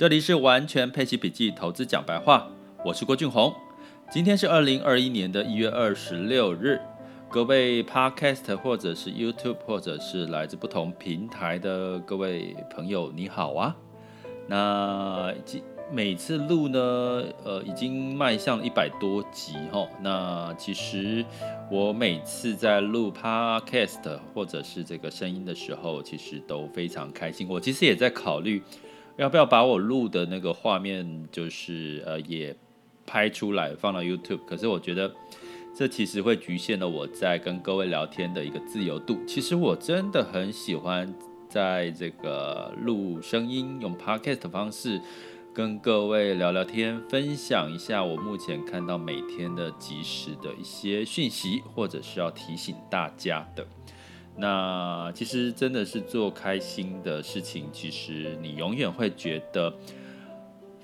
这里是完全配奇笔记投资讲白话，我是郭俊宏。今天是二零二一年的一月二十六日，各位 Podcast 或者是 YouTube 或者是来自不同平台的各位朋友，你好啊。那每次录呢，呃，已经迈向一百多集齁。那其实我每次在录 Podcast 或者是这个声音的时候，其实都非常开心。我其实也在考虑。要不要把我录的那个画面，就是呃，也拍出来放到 YouTube？可是我觉得这其实会局限了我在跟各位聊天的一个自由度。其实我真的很喜欢在这个录声音，用 Podcast 的方式跟各位聊聊天，分享一下我目前看到每天的即时的一些讯息，或者是要提醒大家的。那其实真的是做开心的事情，其实你永远会觉得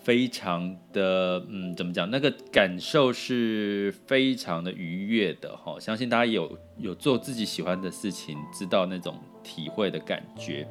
非常的，嗯，怎么讲？那个感受是非常的愉悦的哈。相信大家有有做自己喜欢的事情，知道那种体会的感觉。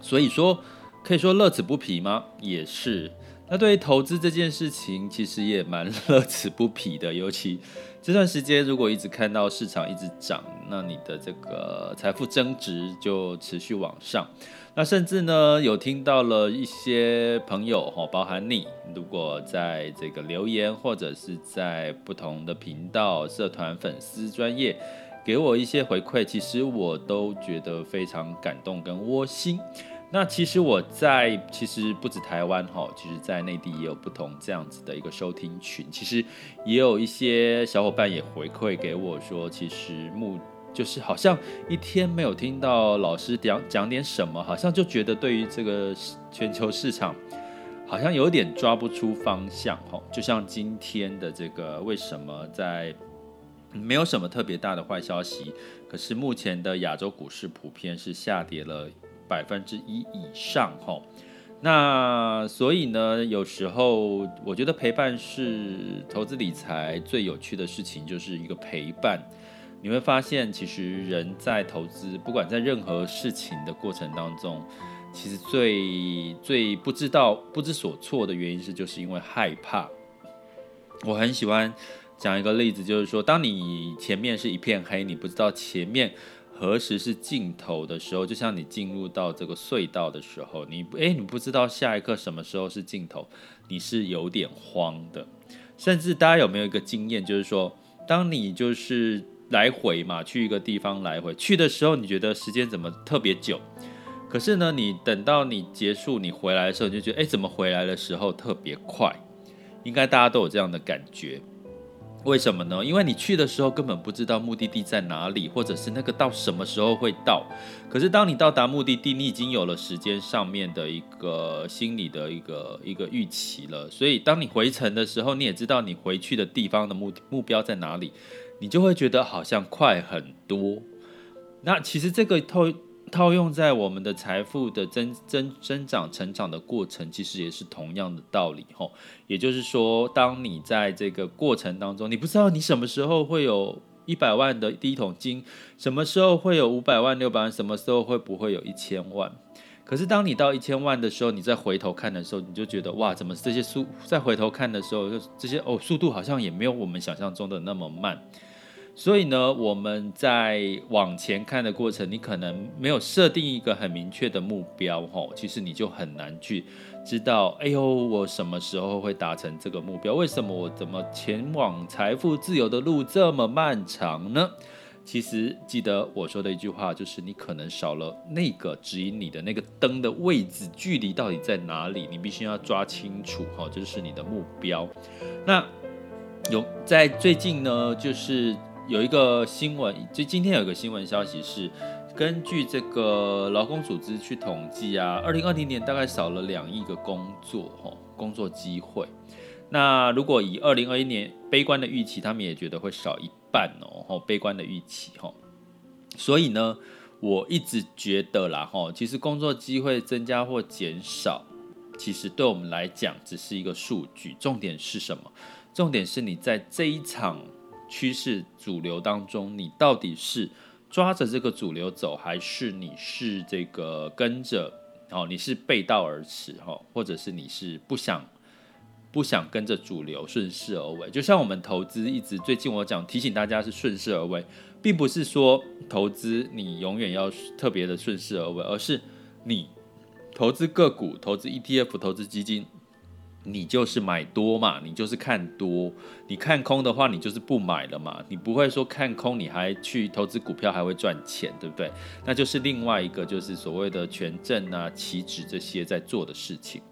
所以说，可以说乐此不疲吗？也是。那对于投资这件事情，其实也蛮 乐此不疲的。尤其这段时间，如果一直看到市场一直涨，那你的这个财富增值就持续往上。那甚至呢，有听到了一些朋友哈，包含你，如果在这个留言或者是在不同的频道、社团、粉丝专业给我一些回馈，其实我都觉得非常感动跟窝心。那其实我在，其实不止台湾哈，其实在内地也有不同这样子的一个收听群。其实也有一些小伙伴也回馈给我说，其实目就是好像一天没有听到老师讲讲点什么，好像就觉得对于这个全球市场好像有点抓不出方向哈。就像今天的这个为什么在没有什么特别大的坏消息，可是目前的亚洲股市普遍是下跌了。百分之一以上吼，那所以呢，有时候我觉得陪伴是投资理财最有趣的事情，就是一个陪伴。你会发现，其实人在投资，不管在任何事情的过程当中，其实最最不知道、不知所措的原因是，就是因为害怕。我很喜欢讲一个例子，就是说，当你前面是一片黑，你不知道前面。何时是尽头的时候？就像你进入到这个隧道的时候，你诶，你不知道下一刻什么时候是尽头，你是有点慌的。甚至大家有没有一个经验，就是说，当你就是来回嘛，去一个地方来回去的时候，你觉得时间怎么特别久？可是呢，你等到你结束，你回来的时候，你就觉得诶，怎么回来的时候特别快？应该大家都有这样的感觉。为什么呢？因为你去的时候根本不知道目的地在哪里，或者是那个到什么时候会到。可是当你到达目的地，你已经有了时间上面的一个心理的一个一个预期了。所以当你回程的时候，你也知道你回去的地方的目目标在哪里，你就会觉得好像快很多。那其实这个套。套用在我们的财富的增增增长成长的过程，其实也是同样的道理吼。也就是说，当你在这个过程当中，你不知道你什么时候会有一百万的第一桶金，什么时候会有五百万、六百万，什么时候会不会有一千万？可是当你到一千万的时候，你再回头看的时候，你就觉得哇，怎么这些速再回头看的时候，这些哦，速度好像也没有我们想象中的那么慢。所以呢，我们在往前看的过程，你可能没有设定一个很明确的目标，吼，其实你就很难去知道，哎呦，我什么时候会达成这个目标？为什么我怎么前往财富自由的路这么漫长呢？其实记得我说的一句话，就是你可能少了那个指引你的那个灯的位置，距离到底在哪里？你必须要抓清楚，哈，就是你的目标。那有在最近呢，就是。有一个新闻，就今天有个新闻消息是，根据这个劳工组织去统计啊，二零二零年大概少了两亿个工作，吼，工作机会。那如果以二零二一年悲观的预期，他们也觉得会少一半哦，吼，悲观的预期，吼。所以呢，我一直觉得啦，吼，其实工作机会增加或减少，其实对我们来讲只是一个数据，重点是什么？重点是你在这一场。趋势主流当中，你到底是抓着这个主流走，还是你是这个跟着哦，你是背道而驰哈，或者是你是不想不想跟着主流顺势而为。就像我们投资一直最近我讲提醒大家是顺势而为，并不是说投资你永远要特别的顺势而为，而是你投资个股、投资 ETF、投资基金。你就是买多嘛，你就是看多。你看空的话，你就是不买了嘛。你不会说看空，你还去投资股票还会赚钱，对不对？那就是另外一个，就是所谓的权证啊、期指这些在做的事情。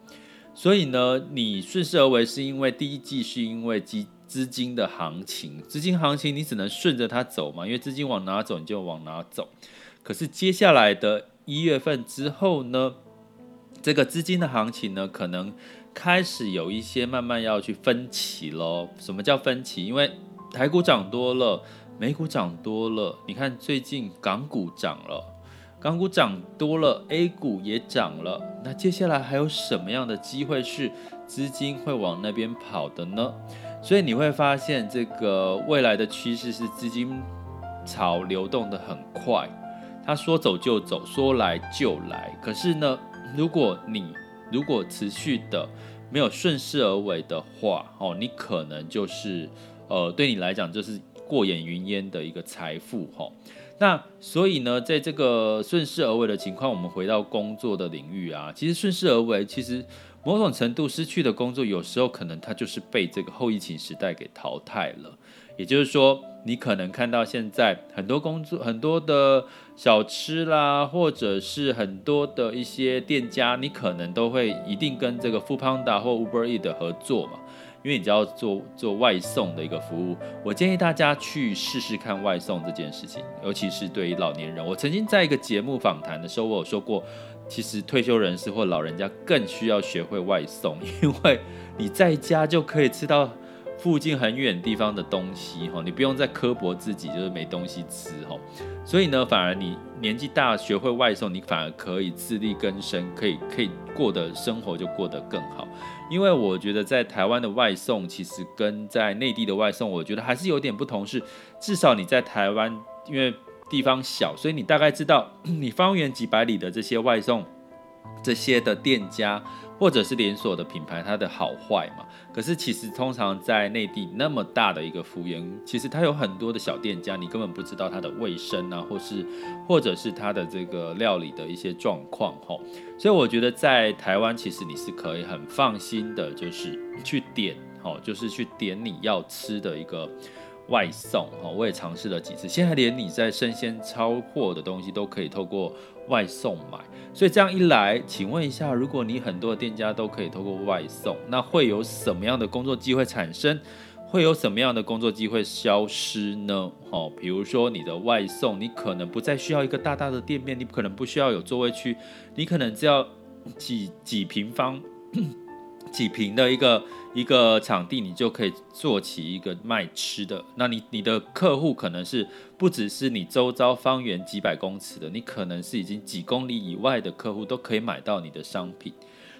所以呢，你顺势而为是因为第一季是因为资资金的行情，资金行情你只能顺着它走嘛，因为资金往哪走你就往哪走。可是接下来的一月份之后呢，这个资金的行情呢，可能。开始有一些慢慢要去分歧喽。什么叫分歧？因为台股涨多了，美股涨多了。你看最近港股涨了，港股涨多了，A 股也涨了。那接下来还有什么样的机会是资金会往那边跑的呢？所以你会发现，这个未来的趋势是资金潮流动得很快。它说走就走，说来就来。可是呢，如果你如果持续的没有顺势而为的话，哦，你可能就是，呃，对你来讲就是过眼云烟的一个财富，哈。那所以呢，在这个顺势而为的情况，我们回到工作的领域啊，其实顺势而为，其实某种程度失去的工作，有时候可能它就是被这个后疫情时代给淘汰了。也就是说，你可能看到现在很多工作，很多的小吃啦，或者是很多的一些店家，你可能都会一定跟这个 f o o p a n d a 或 Uber E 的合作嘛，因为你只要做做外送的一个服务。我建议大家去试试看外送这件事情，尤其是对于老年人。我曾经在一个节目访谈的时候，我有说过，其实退休人士或老人家更需要学会外送，因为你在家就可以吃到。附近很远地方的东西，哈，你不用再刻薄自己，就是没东西吃，哈。所以呢，反而你年纪大，学会外送，你反而可以自力更生，可以可以过的生活就过得更好。因为我觉得在台湾的外送，其实跟在内地的外送，我觉得还是有点不同。是至少你在台湾，因为地方小，所以你大概知道你方圆几百里的这些外送这些的店家。或者是连锁的品牌，它的好坏嘛。可是其实通常在内地那么大的一个幅员，其实它有很多的小店家，你根本不知道它的卫生啊，或是或者是它的这个料理的一些状况吼。所以我觉得在台湾，其实你是可以很放心的，就是去点吼，就是去点你要吃的一个。外送哈，我也尝试了几次。现在连你在生鲜超货的东西都可以透过外送买，所以这样一来，请问一下，如果你很多店家都可以透过外送，那会有什么样的工作机会产生？会有什么样的工作机会消失呢？哦，比如说你的外送，你可能不再需要一个大大的店面，你可能不需要有座位区，你可能只要几几平方。几平的一个一个场地，你就可以做起一个卖吃的。那你你的客户可能是不只是你周遭方圆几百公尺的，你可能是已经几公里以外的客户都可以买到你的商品。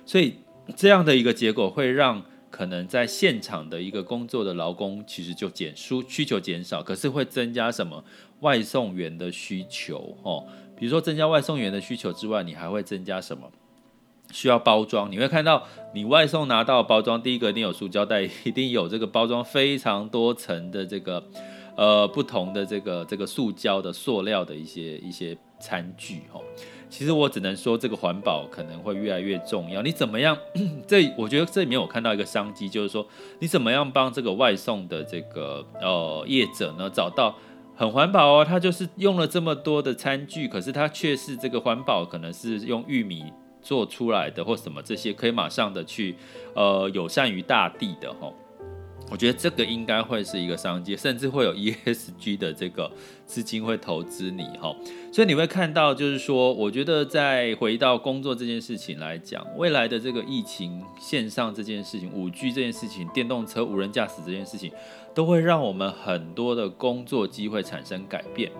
所以这样的一个结果会让可能在现场的一个工作的劳工其实就减输需求减少，可是会增加什么外送员的需求哦？比如说增加外送员的需求之外，你还会增加什么？需要包装，你会看到你外送拿到包装，第一个一定有塑胶袋，一定有这个包装非常多层的这个呃不同的这个这个塑胶的塑料的一些一些餐具哦。其实我只能说这个环保可能会越来越重要。你怎么样？这我觉得这里面我看到一个商机，就是说你怎么样帮这个外送的这个呃业者呢找到很环保哦，他就是用了这么多的餐具，可是他却是这个环保，可能是用玉米。做出来的或什么这些可以马上的去，呃，友善于大地的哈，我觉得这个应该会是一个商机，甚至会有 ESG 的这个资金会投资你哈，所以你会看到就是说，我觉得在回到工作这件事情来讲，未来的这个疫情线上这件事情，五 G 这件事情，电动车、无人驾驶这件事情，都会让我们很多的工作机会产生改变。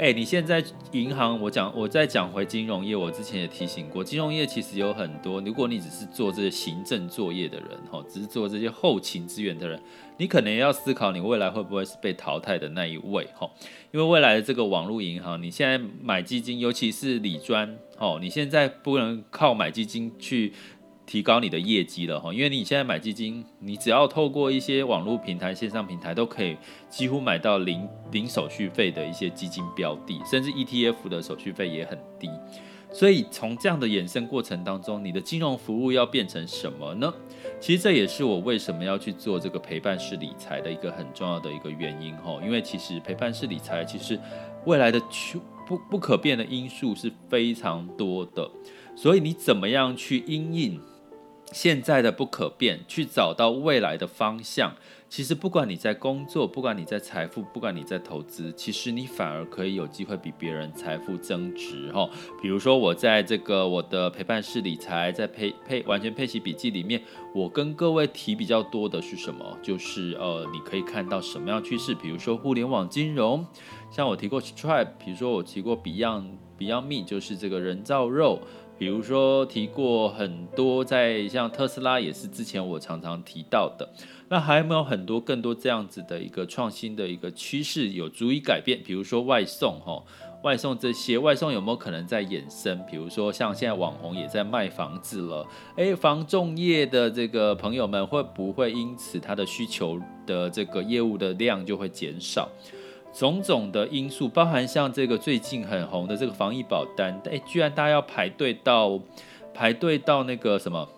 哎、你现在银行，我讲，我再讲回金融业，我之前也提醒过，金融业其实有很多，如果你只是做这些行政作业的人，哈，只是做这些后勤资源的人，你可能要思考，你未来会不会是被淘汰的那一位，哈，因为未来的这个网络银行，你现在买基金，尤其是理专哦，你现在不能靠买基金去提高你的业绩了哈，因为你现在买基金，你只要透过一些网络平台、线上平台都可以几乎买到零零手续费的一些基金标的，甚至 ETF 的手续费也很低。所以从这样的衍生过程当中，你的金融服务要变成什么呢？其实这也是我为什么要去做这个陪伴式理财的一个很重要的一个原因哈，因为其实陪伴式理财其实未来的不不可变的因素是非常多的，所以你怎么样去因应现在的不可变，去找到未来的方向。其实不管你在工作，不管你在财富，不管你在投资，其实你反而可以有机会比别人财富增值哈。比如说我在这个我的陪伴式理财，在配配完全配息笔记里面，我跟各位提比较多的是什么？就是呃，你可以看到什么样趋势？比如说互联网金融，像我提过 Stripe，比如说我提过 Beyond Beyond Me，就是这个人造肉。比如说提过很多，在像特斯拉也是之前我常常提到的，那还有没有很多更多这样子的一个创新的一个趋势有足以改变？比如说外送，哈，外送这些外送有没有可能在衍生？比如说像现在网红也在卖房子了，诶，房仲业的这个朋友们会不会因此他的需求的这个业务的量就会减少？种种的因素，包含像这个最近很红的这个防疫保单，哎，居然大家要排队到排队到那个什么，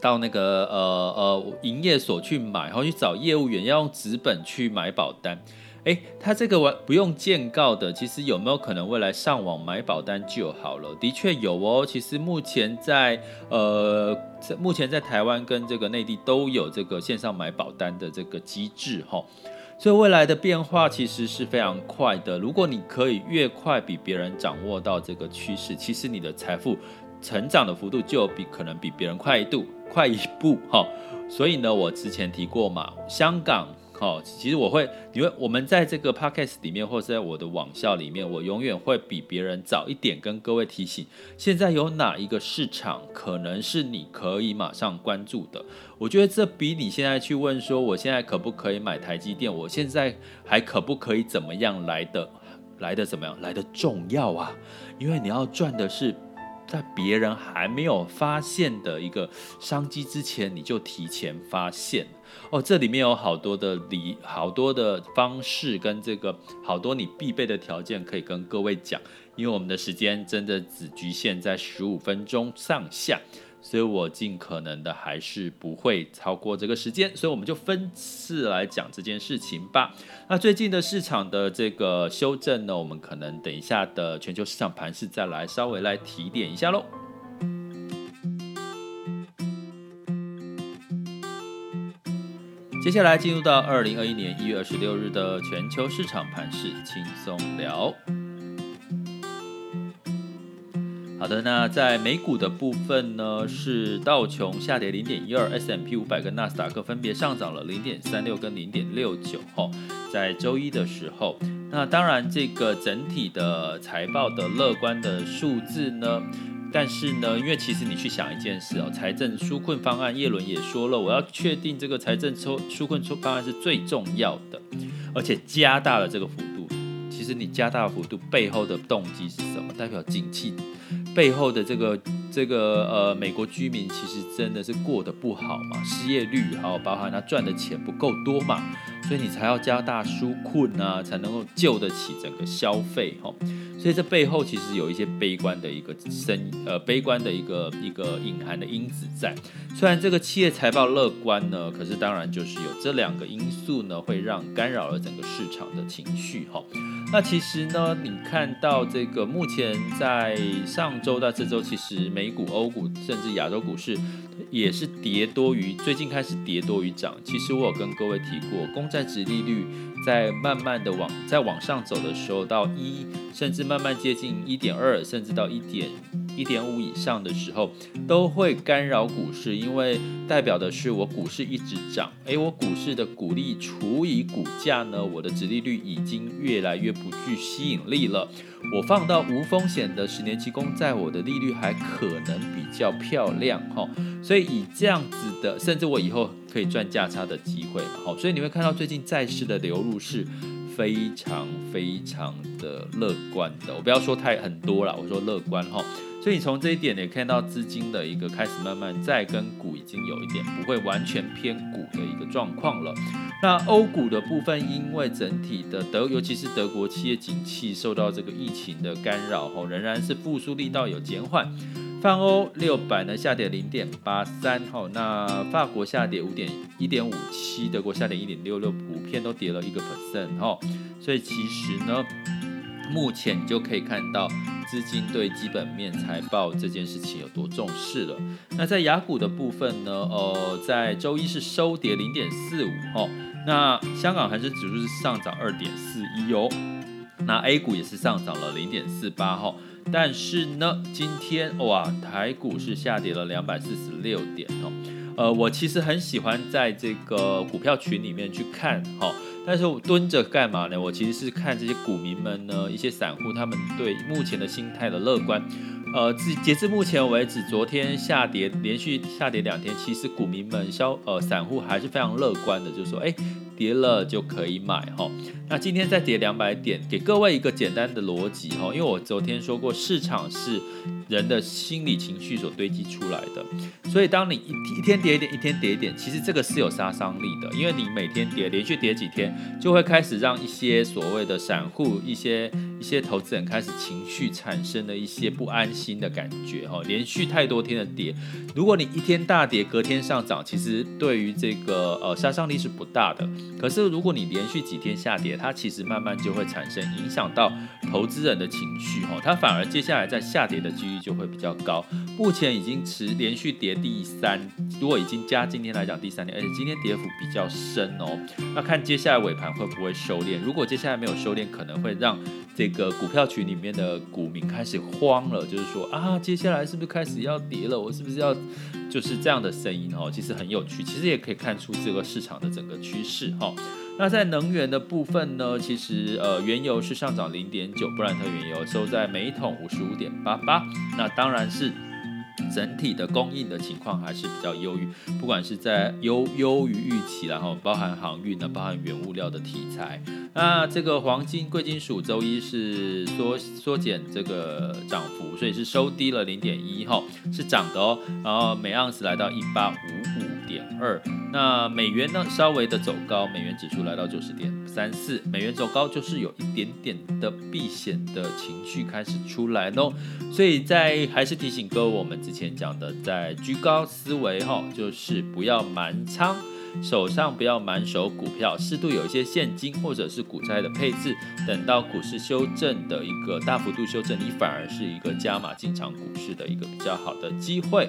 到那个呃呃营业所去买，然后去找业务员，要用纸本去买保单。哎，他这个完不用见告的，其实有没有可能未来上网买保单就好了？的确有哦，其实目前在呃，目前在台湾跟这个内地都有这个线上买保单的这个机制哈。所以未来的变化其实是非常快的。如果你可以越快比别人掌握到这个趋势，其实你的财富成长的幅度就比可能比别人快一度快一步哈。所以呢，我之前提过嘛，香港。哦，其实我会，因为我们在这个 podcast 里面，或者在我的网校里面，我永远会比别人早一点跟各位提醒，现在有哪一个市场可能是你可以马上关注的。我觉得这比你现在去问说，我现在可不可以买台积电，我现在还可不可以怎么样来的，来的怎么样，来的重要啊，因为你要赚的是。在别人还没有发现的一个商机之前，你就提前发现哦。这里面有好多的理，好多的方式跟这个好多你必备的条件可以跟各位讲，因为我们的时间真的只局限在十五分钟上下。所以我尽可能的还是不会超过这个时间，所以我们就分次来讲这件事情吧。那最近的市场的这个修正呢，我们可能等一下的全球市场盘势再来稍微来提点一下喽。接下来进入到二零二一年一月二十六日的全球市场盘势轻松聊。好的，那在美股的部分呢，是道琼下跌零点一二，S M P 五百跟纳斯达克分别上涨了零点三六跟零点六九。哈，在周一的时候，那当然这个整体的财报的乐观的数字呢，但是呢，因为其实你去想一件事哦，财政纾困方案，叶伦也说了，我要确定这个财政抽纾困出方案是最重要的，而且加大了这个幅度。其实你加大幅度背后的动机是什么？代表景气。背后的这个这个呃，美国居民其实真的是过得不好嘛，失业率还有包含他赚的钱不够多嘛，所以你才要加大纾困啊，才能够救得起整个消费哈。所以这背后其实有一些悲观的一个声呃，悲观的一个一个隐含的因子在。虽然这个企业财报乐观呢，可是当然就是有这两个因素呢，会让干扰了整个市场的情绪哈。那其实呢，你看到这个目前在上周到这周，其实美股、欧股甚至亚洲股市也是跌多于最近开始跌多于涨。其实我有跟各位提过，公在值利率在慢慢的往在往上走的时候，到一甚至慢慢接近一点二，甚至到一点。一点五以上的时候，都会干扰股市，因为代表的是我股市一直涨，诶，我股市的股利除以股价呢，我的殖利率已经越来越不具吸引力了。我放到无风险的十年期公债，我的利率还可能比较漂亮哈，所以以这样子的，甚至我以后可以赚价差的机会嘛，好，所以你会看到最近债市的流入是非常非常的乐观的。我不要说太很多了，我说乐观哈。所以你从这一点也看到资金的一个开始慢慢在跟股已经有一点不会完全偏股的一个状况了。那欧股的部分，因为整体的德，尤其是德国企业景气受到这个疫情的干扰后，仍然是复苏力道有减缓。泛欧六百呢下跌零点八三，哈，那法国下跌五点一点五七，德国下跌一点六六，普遍都跌了一个 percent，哈。所以其实呢，目前你就可以看到。资金对基本面财报这件事情有多重视了？那在雅股的部分呢？呃，在周一是收跌零点四五哦。那香港恒生指数是上涨二点四一哦。那 A 股也是上涨了零点四八哈。但是呢，今天哇，台股是下跌了两百四十六点哦。呃，我其实很喜欢在这个股票群里面去看哈。但是我蹲着干嘛呢？我其实是看这些股民们呢，一些散户他们对目前的心态的乐观。呃，至截至目前为止，昨天下跌连续下跌两天，其实股民们消呃散户还是非常乐观的，就是说，哎，跌了就可以买哈。那今天再跌两百点，给各位一个简单的逻辑哈，因为我昨天说过，市场是人的心理情绪所堆积出来的，所以当你一一天跌一点，一天跌一点，其实这个是有杀伤力的，因为你每天跌，连续跌几天，就会开始让一些所谓的散户、一些一些投资人开始情绪产生了一些不安心的感觉哈。连续太多天的跌，如果你一天大跌，隔天上涨，其实对于这个呃杀伤力是不大的。可是如果你连续几天下跌，它其实慢慢就会产生影响到投资人的情绪哈，它反而接下来在下跌的几率就会比较高。目前已经持连续跌第三，如果已经加今天来讲第三天，而且今天跌幅比较深哦。那看接下来尾盘会不会收敛？如果接下来没有收敛，可能会让这个股票群里面的股民开始慌了，就是说啊，接下来是不是开始要跌了？我是不是要就是这样的声音哦？其实很有趣，其实也可以看出这个市场的整个趋势哈。那在能源的部分呢？其实呃，原油是上涨零点九，布兰特原油收在每桶五十五点八八。那当然是。整体的供应的情况还是比较优于，不管是在优优于预期，然后包含航运呢，包含原物料的题材。那这个黄金贵金属周一是缩缩减这个涨幅，所以是收低了零点一，哈，是涨的哦。然后每盎司来到一八五五二。那美元呢，稍微的走高，美元指数来到九十点三四。美元走高就是有一点点的避险的情绪开始出来喽。所以在还是提醒各位，我们之前讲的，在居高思维哈，就是不要满仓，手上不要满手股票，适度有一些现金或者是股债的配置。等到股市修正的一个大幅度修正，你反而是一个加码进场股市的一个比较好的机会。